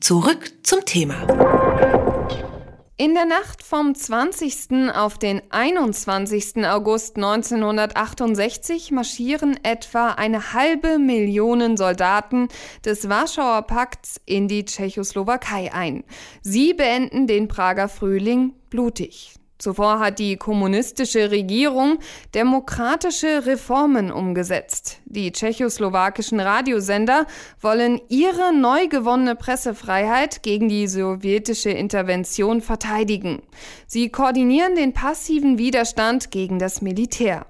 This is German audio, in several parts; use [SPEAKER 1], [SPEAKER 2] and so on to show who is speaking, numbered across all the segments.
[SPEAKER 1] Zurück zum Thema.
[SPEAKER 2] In der Nacht vom 20. auf den 21. August 1968 marschieren etwa eine halbe Million Soldaten des Warschauer Pakts in die Tschechoslowakei ein. Sie beenden den Prager Frühling blutig. Zuvor hat die kommunistische Regierung demokratische Reformen umgesetzt. Die tschechoslowakischen Radiosender wollen ihre neu gewonnene Pressefreiheit gegen die sowjetische Intervention verteidigen. Sie koordinieren den passiven Widerstand gegen das Militär.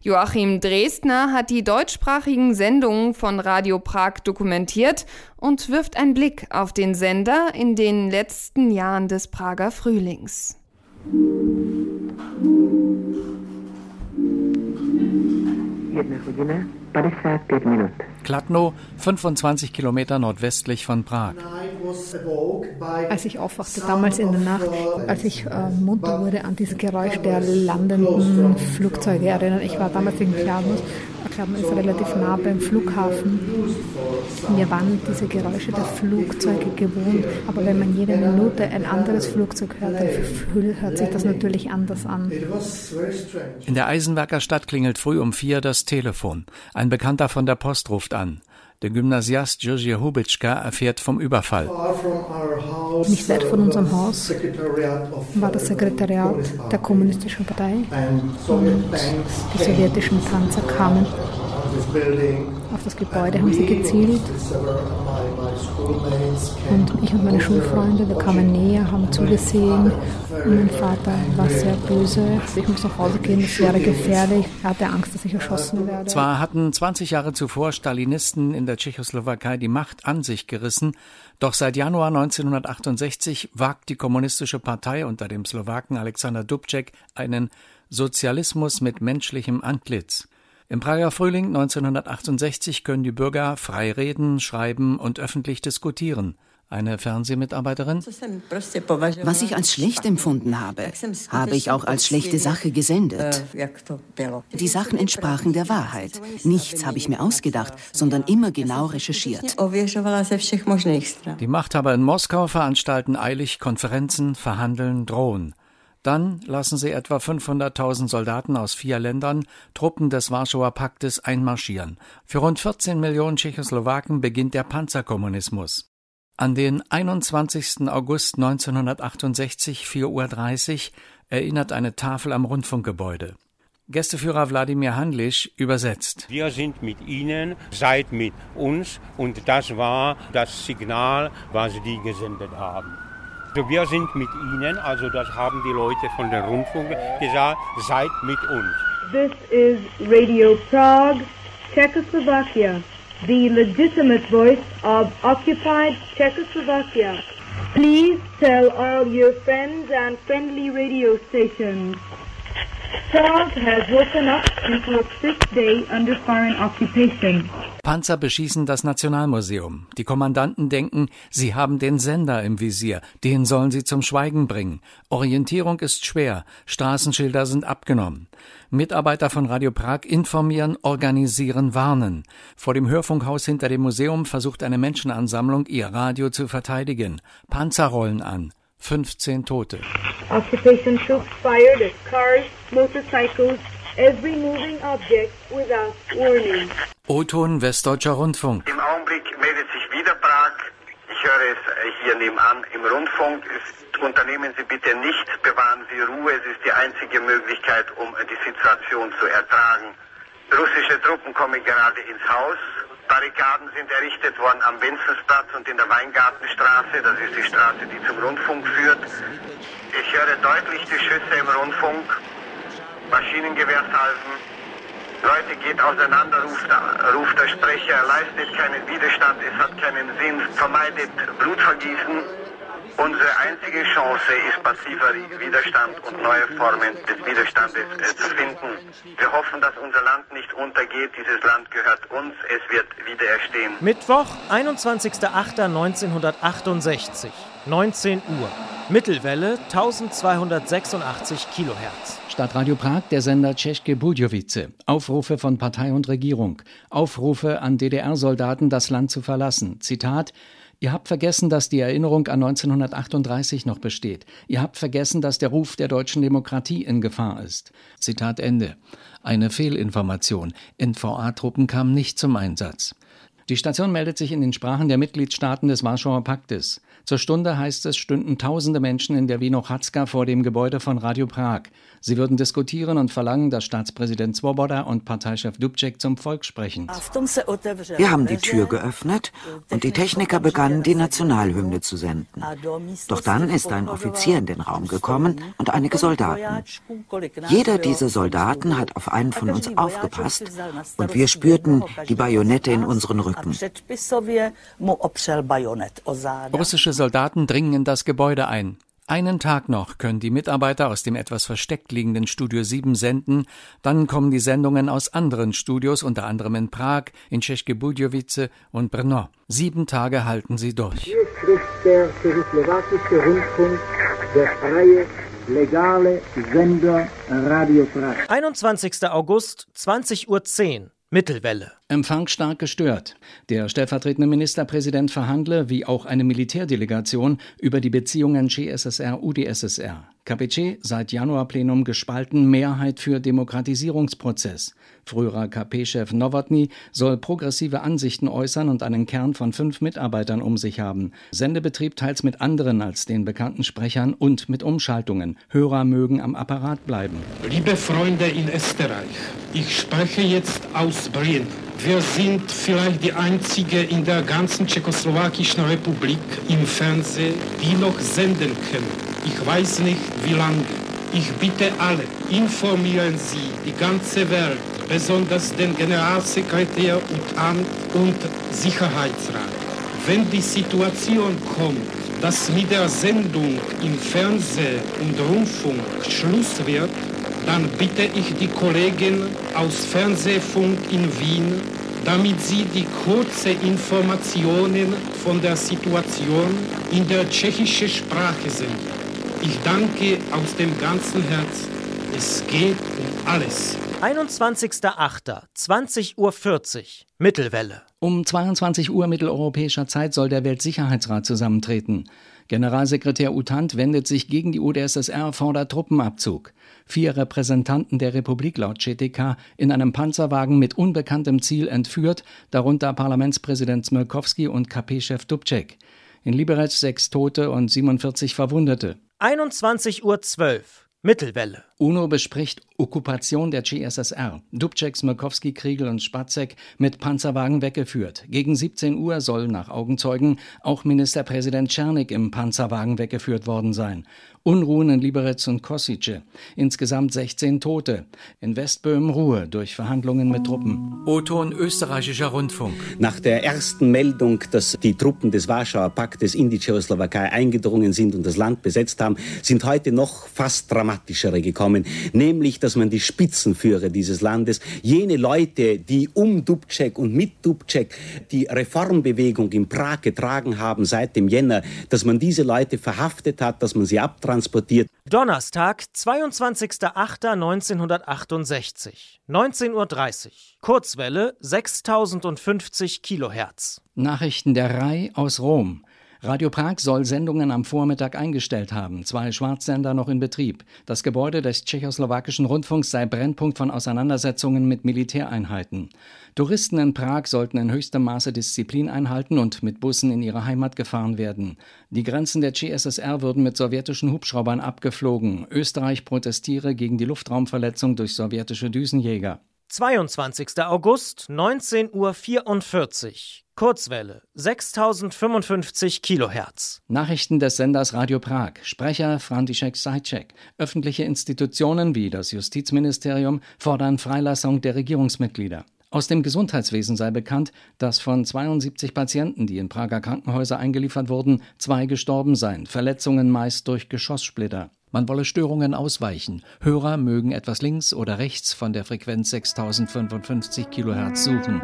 [SPEAKER 2] Joachim Dresdner hat die deutschsprachigen Sendungen von Radio Prag dokumentiert und wirft einen Blick auf den Sender in den letzten Jahren des Prager Frühlings.
[SPEAKER 3] Jedna hodina, 55 minut.
[SPEAKER 4] Kladno, 25 Kilometer nordwestlich von Prag.
[SPEAKER 5] Als ich aufwachte, damals in der Nacht, als ich äh, munter wurde an dieses Geräusch der landenden Flugzeuge erinnern. Ich war damals in Kladno. Kladno ist relativ nah beim Flughafen. Wir waren diese Geräusche der Flugzeuge gewohnt, aber wenn man jede Minute ein anderes Flugzeug hört, dann hört sich das natürlich anders an.
[SPEAKER 4] In der Eisenwerkerstadt klingelt früh um vier das Telefon. Ein Bekannter von der Post ruft an. Der Gymnasiast Josie Hubitschka erfährt vom Überfall.
[SPEAKER 5] Nicht weit von unserem Haus war das Sekretariat der Kommunistischen Partei. und die sowjetischen Panzer kamen auf das Gebäude, haben sie gezielt und ich und meine Schulfreunde, wir kamen näher, haben zugesehen. Und mein Vater war sehr böse. Ich muss nach Hause gehen, es wäre gefährlich. Er hatte Angst, dass ich erschossen werde.
[SPEAKER 4] Zwar hatten 20 Jahre zuvor Stalinisten in der Tschechoslowakei die Macht an sich gerissen, doch seit Januar 1968 wagt die Kommunistische Partei unter dem Slowaken Alexander Dubček einen Sozialismus mit menschlichem Antlitz. Im Prager Frühling 1968 können die Bürger frei reden, schreiben und öffentlich diskutieren. Eine Fernsehmitarbeiterin?
[SPEAKER 6] Was ich als schlecht empfunden habe, habe ich auch als schlechte Sache gesendet. Die Sachen entsprachen der Wahrheit. Nichts habe ich mir ausgedacht, sondern immer genau recherchiert.
[SPEAKER 4] Die Machthaber in Moskau veranstalten eilig Konferenzen, verhandeln, drohen. Dann lassen sie etwa 500.000 Soldaten aus vier Ländern, Truppen des Warschauer Paktes, einmarschieren. Für rund 14 Millionen Tschechoslowaken beginnt der Panzerkommunismus. An den 21. August 1968, 4.30 Uhr, erinnert eine Tafel am Rundfunkgebäude. Gästeführer Wladimir Handlisch übersetzt.
[SPEAKER 7] Wir sind mit Ihnen, seid mit uns und das war das Signal, was die gesendet haben. Also wir sind mit Ihnen, also das haben die Leute von der Rundfunk gesagt, seid mit uns.
[SPEAKER 8] This is Radio Prague, Czechoslovakia, the legitimate voice of occupied Czechoslovakia. Please tell all your friends and friendly radio stations. Prague has woken up into its fifth day under foreign occupation.
[SPEAKER 4] Panzer beschießen das Nationalmuseum. Die Kommandanten denken, sie haben den Sender im Visier, den sollen sie zum Schweigen bringen. Orientierung ist schwer, Straßenschilder sind abgenommen. Mitarbeiter von Radio Prag informieren, organisieren, warnen. Vor dem Hörfunkhaus hinter dem Museum versucht eine Menschenansammlung, ihr Radio zu verteidigen. Panzer rollen an. 15 Tote.
[SPEAKER 8] Occupation troops fired at cars, motorcycles, every moving object without warning.
[SPEAKER 4] O-Ton Westdeutscher Rundfunk.
[SPEAKER 9] Im Augenblick meldet sich wieder Prag. Ich höre es hier nebenan im Rundfunk. Unternehmen Sie bitte nichts, bewahren Sie Ruhe. Es ist die einzige Möglichkeit, um die Situation zu ertragen. Russische Truppen kommen gerade ins Haus. Barrikaden sind errichtet worden am Wenzelsplatz und in der Weingartenstraße. Das ist die Straße, die zum Rundfunk führt. Ich höre deutlich die Schüsse im Rundfunk, Maschinengewehrsalven. Leute, geht auseinander, ruft, ruft der Sprecher, leistet keinen Widerstand, es hat keinen Sinn, vermeidet Blutvergießen. Unsere einzige Chance ist passiver Widerstand und neue Formen des Widerstandes äh, zu finden. Wir hoffen, dass unser Land nicht untergeht. Dieses Land gehört uns. Es wird wieder erstehen.
[SPEAKER 10] Mittwoch, 21.08.1968, 19 Uhr. Mittelwelle 1286 Kilohertz.
[SPEAKER 4] Stadtradio Prag, der Sender Tschechke Budjovice. Aufrufe von Partei und Regierung. Aufrufe an DDR-Soldaten, das Land zu verlassen. Zitat Ihr habt vergessen, dass die Erinnerung an 1938 noch besteht. Ihr habt vergessen, dass der Ruf der deutschen Demokratie in Gefahr ist. Zitat Ende. Eine Fehlinformation. NVA-Truppen kamen nicht zum Einsatz. Die Station meldet sich in den Sprachen der Mitgliedstaaten des Warschauer Paktes. Zur Stunde heißt es, stünden tausende Menschen in der Winochacka vor dem Gebäude von Radio Prag. Sie würden diskutieren und verlangen, dass Staatspräsident Swoboda und Parteichef Dubček zum Volk sprechen.
[SPEAKER 1] Wir haben die Tür geöffnet und die Techniker begannen, die Nationalhymne zu senden. Doch dann ist ein Offizier in den Raum gekommen und einige Soldaten. Jeder dieser Soldaten hat auf einen von uns aufgepasst und wir spürten die Bajonette in unseren Rücken.
[SPEAKER 4] Russische Soldaten dringen in das Gebäude ein. Einen Tag noch können die Mitarbeiter aus dem etwas versteckt liegenden Studio 7 senden, dann kommen die Sendungen aus anderen Studios, unter anderem in Prag, in Tscheche Budjovice und Brno. Sieben Tage halten sie durch.
[SPEAKER 11] Hier spricht der tschechoslowakische Rundfunk, der freie, legale Sender Radio Prag.
[SPEAKER 10] 21. August, 20.10 Uhr, Mittelwelle.
[SPEAKER 4] Empfang stark gestört. Der stellvertretende Ministerpräsident verhandle, wie auch eine Militärdelegation, über die Beziehungen GSSR-UdSSR. KPC seit Januarplenum gespalten Mehrheit für Demokratisierungsprozess. Früherer KP-Chef Nowotny soll progressive Ansichten äußern und einen Kern von fünf Mitarbeitern um sich haben. Sendebetrieb teils mit anderen als den bekannten Sprechern und mit Umschaltungen. Hörer mögen am Apparat bleiben.
[SPEAKER 12] Liebe Freunde in Österreich, ich spreche jetzt aus Brien. Wir sind vielleicht die einzige in der ganzen tschechoslowakischen Republik im Fernsehen, die noch senden können. Ich weiß nicht, wie lange. Ich bitte alle, informieren Sie die ganze Welt, besonders den Generalsekretär UTAN und Sicherheitsrat. Wenn die Situation kommt, dass mit der Sendung im Fernsehen und Rundfunk Schluss wird, dann bitte ich die Kollegen aus Fernsehfunk in Wien, damit sie die kurzen Informationen von der Situation in der tschechischen Sprache senden. Ich danke aus dem ganzen Herzen. Es geht um alles.
[SPEAKER 10] 21.08. 20.40 Uhr Mittelwelle.
[SPEAKER 4] Um 22 Uhr mitteleuropäischer Zeit soll der Weltsicherheitsrat zusammentreten. Generalsekretär Utant wendet sich gegen die UdSSR, fordert Truppenabzug. Vier Repräsentanten der Republik laut CTK in einem Panzerwagen mit unbekanntem Ziel entführt, darunter Parlamentspräsident Smrkovski und KP-Chef Dubček. In Liberec sechs Tote und 47 Verwundete.
[SPEAKER 10] 21.12 Uhr Mittelwelle.
[SPEAKER 4] UNO bespricht Okkupation der GSSR. Dubček, Smrkovski, Kriegel und Spatzek mit Panzerwagen weggeführt. Gegen 17 Uhr soll nach Augenzeugen auch Ministerpräsident Czernik im Panzerwagen weggeführt worden sein. Unruhen in Liberec und Kosice. Insgesamt 16 Tote. In Westböhmen Ruhe durch Verhandlungen mit Truppen. O-Ton österreichischer Rundfunk.
[SPEAKER 13] Nach der ersten Meldung, dass die Truppen des Warschauer Paktes in die Tschechoslowakei eingedrungen sind und das Land besetzt haben, sind heute noch fast dramatischere gekommen. Nämlich, dass man die Spitzenführer dieses Landes, jene Leute, die um Dubček und mit Dubček die Reformbewegung in Prag getragen haben seit dem Jänner, dass man diese Leute verhaftet hat, dass man sie abtransportiert transportiert.
[SPEAKER 10] Donnerstag, 22.08.1968, 19.30 Uhr. Kurzwelle 6050 Kilohertz.
[SPEAKER 4] Nachrichten der Rai aus Rom. Radio Prag soll Sendungen am Vormittag eingestellt haben, zwei Schwarzsender noch in Betrieb. Das Gebäude des tschechoslowakischen Rundfunks sei Brennpunkt von Auseinandersetzungen mit Militäreinheiten. Touristen in Prag sollten in höchstem Maße Disziplin einhalten und mit Bussen in ihre Heimat gefahren werden. Die Grenzen der GSSR würden mit sowjetischen Hubschraubern abgeflogen. Österreich protestiere gegen die Luftraumverletzung durch sowjetische Düsenjäger.
[SPEAKER 10] 22. August, 19.44 Uhr. Kurzwelle 6055 Kilohertz.
[SPEAKER 4] Nachrichten des Senders Radio Prag. Sprecher František Sajcek. Öffentliche Institutionen wie das Justizministerium fordern Freilassung der Regierungsmitglieder. Aus dem Gesundheitswesen sei bekannt, dass von 72 Patienten, die in Prager Krankenhäuser eingeliefert wurden, zwei gestorben seien, Verletzungen meist durch Geschosssplitter. Man wolle Störungen ausweichen. Hörer mögen etwas links oder rechts von der Frequenz 6055 Kilohertz suchen.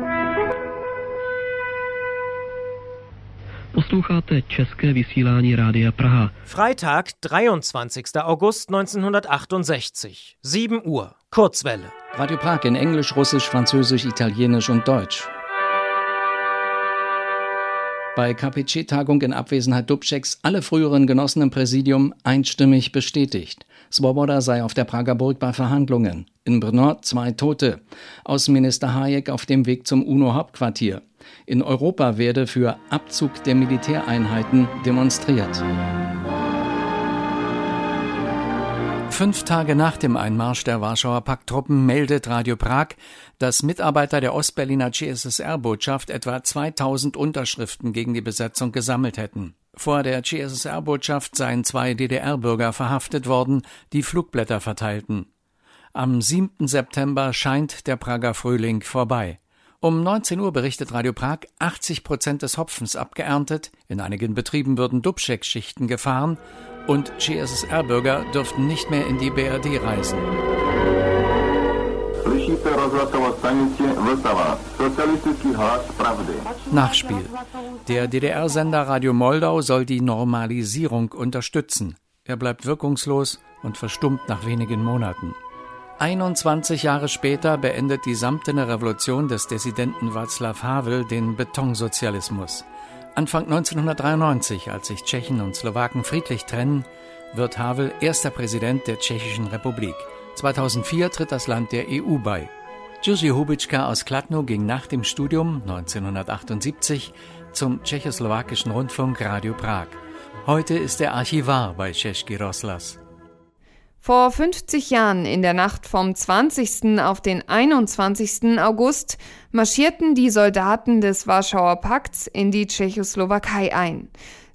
[SPEAKER 14] Posloucháte české vysílání Rádia Praha.
[SPEAKER 10] Freitag, 23. August 1968, 7 Uhr, Kurzwelle.
[SPEAKER 4] Radio Prag in Englisch, Russisch, Französisch, Italienisch und Deutsch. Bei KPC-Tagung in Abwesenheit Dubčeks alle früheren Genossen im Präsidium einstimmig bestätigt. Svoboda sei auf der Prager Burg bei Verhandlungen. In Brno zwei Tote. Außenminister Hayek auf dem Weg zum UNO-Hauptquartier. In Europa werde für Abzug der Militäreinheiten demonstriert. Fünf Tage nach dem Einmarsch der Warschauer Pakttruppen meldet Radio Prag, dass Mitarbeiter der Ostberliner CSSR-Botschaft etwa 2000 Unterschriften gegen die Besetzung gesammelt hätten. Vor der CSSR-Botschaft seien zwei DDR-Bürger verhaftet worden, die Flugblätter verteilten. Am 7. September scheint der Prager Frühling vorbei. Um 19 Uhr berichtet Radio Prag, 80 Prozent des Hopfens abgeerntet, in einigen Betrieben würden Dubček-Schichten gefahren und CSSR-Bürger dürften nicht mehr in die BRD reisen. Nachspiel. Der DDR-Sender Radio Moldau soll die Normalisierung unterstützen. Er bleibt wirkungslos und verstummt nach wenigen Monaten. 21 Jahre später beendet die samtene Revolution des Dissidenten Václav Havel den Betonsozialismus. Anfang 1993, als sich Tschechen und Slowaken friedlich trennen, wird Havel erster Präsident der Tschechischen Republik. 2004 tritt das Land der EU bei. Josi Hubitschka aus Kladno ging nach dem Studium 1978 zum tschechoslowakischen Rundfunk Radio Prag. Heute ist er Archivar bei Český rozhlas.
[SPEAKER 2] Vor 50 Jahren, in der Nacht vom 20. auf den 21. August, marschierten die Soldaten des Warschauer Pakts in die Tschechoslowakei ein.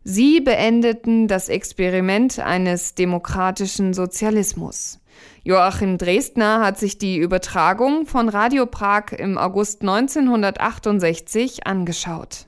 [SPEAKER 2] Sie beendeten das Experiment eines demokratischen Sozialismus. Joachim Dresdner hat sich die Übertragung von Radio Prag im August 1968 angeschaut.